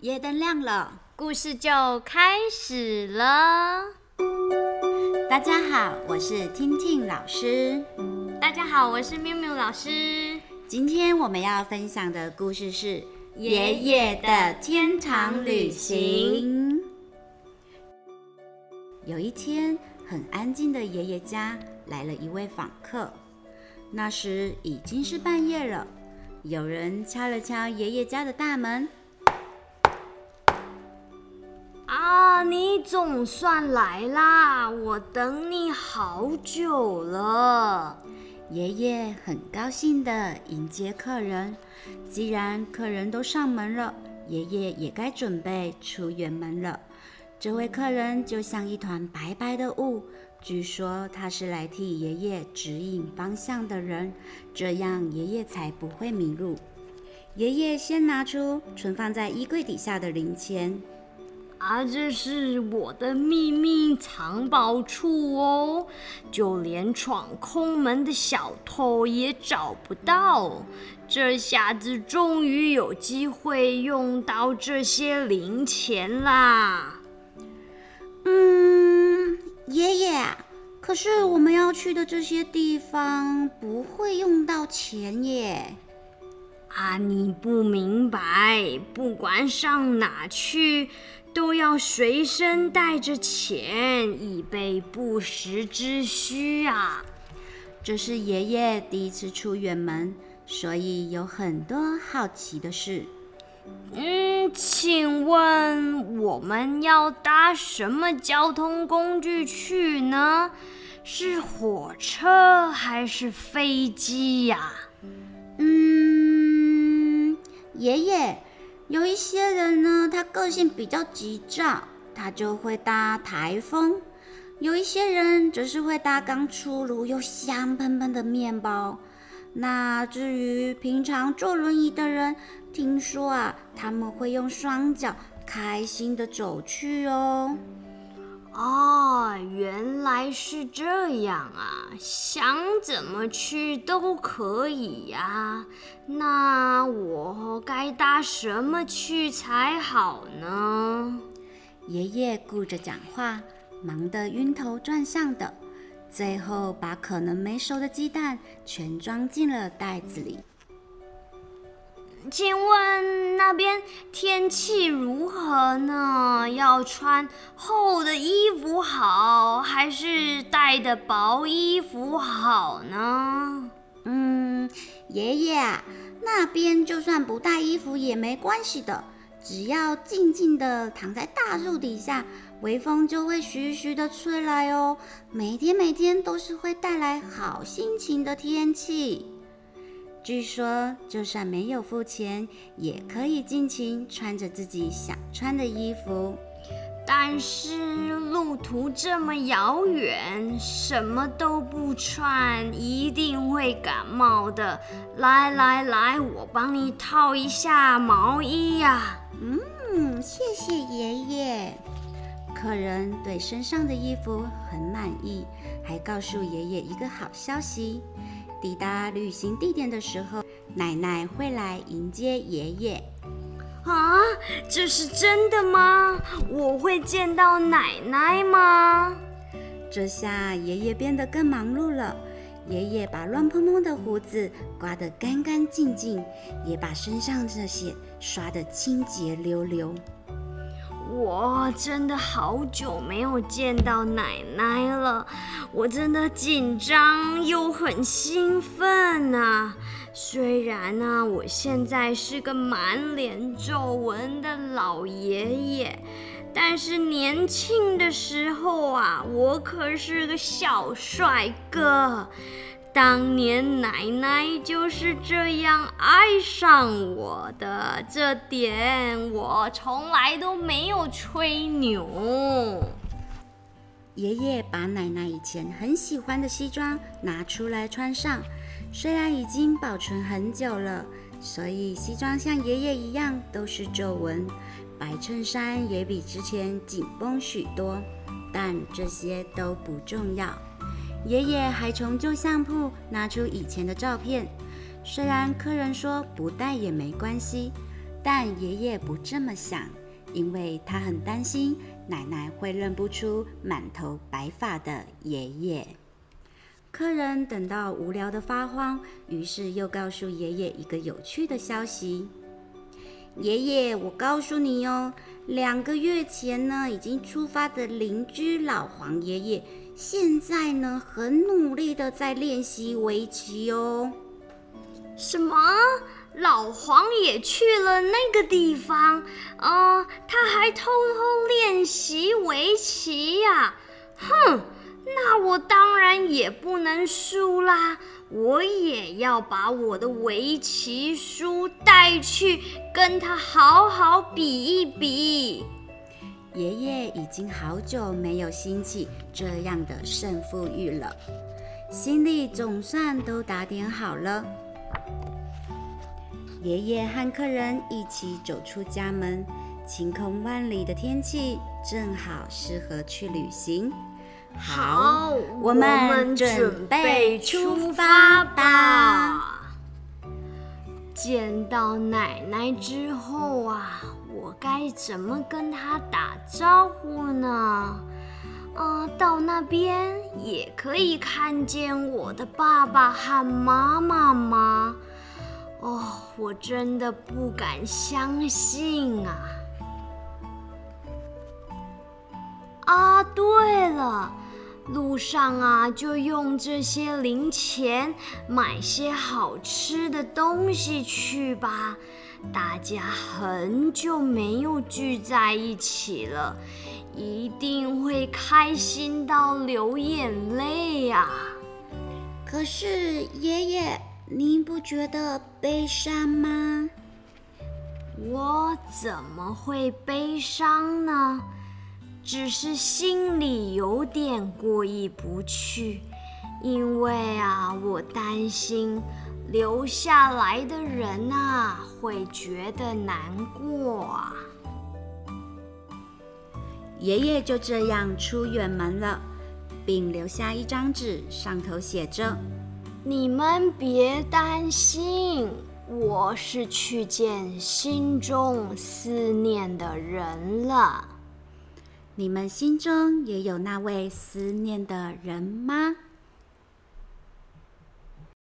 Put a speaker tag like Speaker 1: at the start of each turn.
Speaker 1: 夜灯亮了，
Speaker 2: 故事就开始了。
Speaker 1: 大家好，我是听听老师。
Speaker 2: 大家好，我是喵喵老师。
Speaker 1: 今天我们要分享的故事是《爷爷的天堂旅行》。有一天，很安静的爷爷家来了一位访客。那时已经是半夜了，有人敲了敲爷爷家的大门。
Speaker 2: 啊，你总算来啦！我等你好久了。
Speaker 1: 爷爷很高兴地迎接客人。既然客人都上门了，爷爷也该准备出远门了。这位客人就像一团白白的雾。据说他是来替爷爷指引方向的人，这样爷爷才不会迷路。爷爷先拿出存放在衣柜底下的零钱，
Speaker 2: 啊，这是我的秘密藏宝处哦，就连闯空门的小偷也找不到。这下子终于有机会用到这些零钱啦。
Speaker 1: 嗯，爷爷，可是我们要去的这些地方不会用到钱耶。
Speaker 2: 啊，你不明白，不管上哪去，都要随身带着钱，以备不时之需啊。
Speaker 1: 这是爷爷第一次出远门，所以有很多好奇的事。
Speaker 2: 嗯，请问我们要搭什么交通工具去呢？是火车还是飞机呀？
Speaker 1: 嗯，爷爷，有一些人呢，他个性比较急躁，他就会搭台风；有一些人则是会搭刚出炉又香喷喷的面包。那至于平常坐轮椅的人，听说啊，他们会用双脚开心的走去哦。
Speaker 2: 哦，原来是这样啊！想怎么去都可以呀。那我该搭什么去才好呢？
Speaker 1: 爷爷顾着讲话，忙得晕头转向的。最后，把可能没熟的鸡蛋全装进了袋子里。
Speaker 2: 请问那边天气如何呢？要穿厚的衣服好，还是带的薄衣服好呢？
Speaker 1: 嗯，爷爷，那边就算不带衣服也没关系的，只要静静的躺在大树底下。微风就会徐徐的吹来哦，每天每天都是会带来好心情的天气。据说，就算没有付钱，也可以尽情穿着自己想穿的衣服。
Speaker 2: 但是路途这么遥远，什么都不穿，一定会感冒的。来来来，我帮你套一下毛衣呀。
Speaker 1: 嗯，谢谢爷爷。客人对身上的衣服很满意，还告诉爷爷一个好消息：抵达旅行地点的时候，奶奶会来迎接爷爷。
Speaker 2: 啊，这是真的吗？我会见到奶奶吗？
Speaker 1: 这下爷爷变得更忙碌了。爷爷把乱蓬蓬的胡子刮得干干净净，也把身上这些刷得清洁溜溜。
Speaker 2: 我真的好久没有见到奶奶了，我真的紧张又很兴奋啊！虽然呢，我现在是个满脸皱纹的老爷爷，但是年轻的时候啊，我可是个小帅哥。当年奶奶就是这样爱上我的，这点我从来都没有吹牛。
Speaker 1: 爷爷把奶奶以前很喜欢的西装拿出来穿上，虽然已经保存很久了，所以西装像爷爷一样都是皱纹，白衬衫也比之前紧绷许多，但这些都不重要。爷爷还从旧相簿拿出以前的照片，虽然客人说不带也没关系，但爷爷不这么想，因为他很担心奶奶会认不出满头白发的爷爷。客人等到无聊的发慌，于是又告诉爷爷一个有趣的消息：“爷爷，我告诉你哦，两个月前呢，已经出发的邻居老黄爷爷，现在呢，很努力的在练习围棋哦。”
Speaker 2: 什么？老黄也去了那个地方？啊，他还偷偷练习围棋呀！哼！那我当然也不能输啦！我也要把我的围棋书带去，跟他好好比一比。
Speaker 1: 爷爷已经好久没有兴起这样的胜负欲了，心里总算都打点好了。爷爷和客人一起走出家门，晴空万里的天气正好适合去旅行。
Speaker 2: 好，
Speaker 1: 我
Speaker 2: 们
Speaker 1: 准
Speaker 2: 备
Speaker 1: 出
Speaker 2: 发
Speaker 1: 吧。
Speaker 2: 见到奶奶之后啊，我该怎么跟她打招呼呢？啊，到那边也可以看见我的爸爸和妈妈吗？哦，我真的不敢相信啊！啊，对了。路上啊，就用这些零钱买些好吃的东西去吧。大家很久没有聚在一起了，一定会开心到流眼泪呀。
Speaker 1: 可是爷爷，您不觉得悲伤吗？
Speaker 2: 我怎么会悲伤呢？只是心里有点过意不去，因为啊，我担心留下来的人啊会觉得难过啊。
Speaker 1: 爷爷就这样出远门了，并留下一张纸，上头写着：“
Speaker 2: 你们别担心，我是去见心中思念的人了。”
Speaker 1: 你们心中也有那位思念的人吗？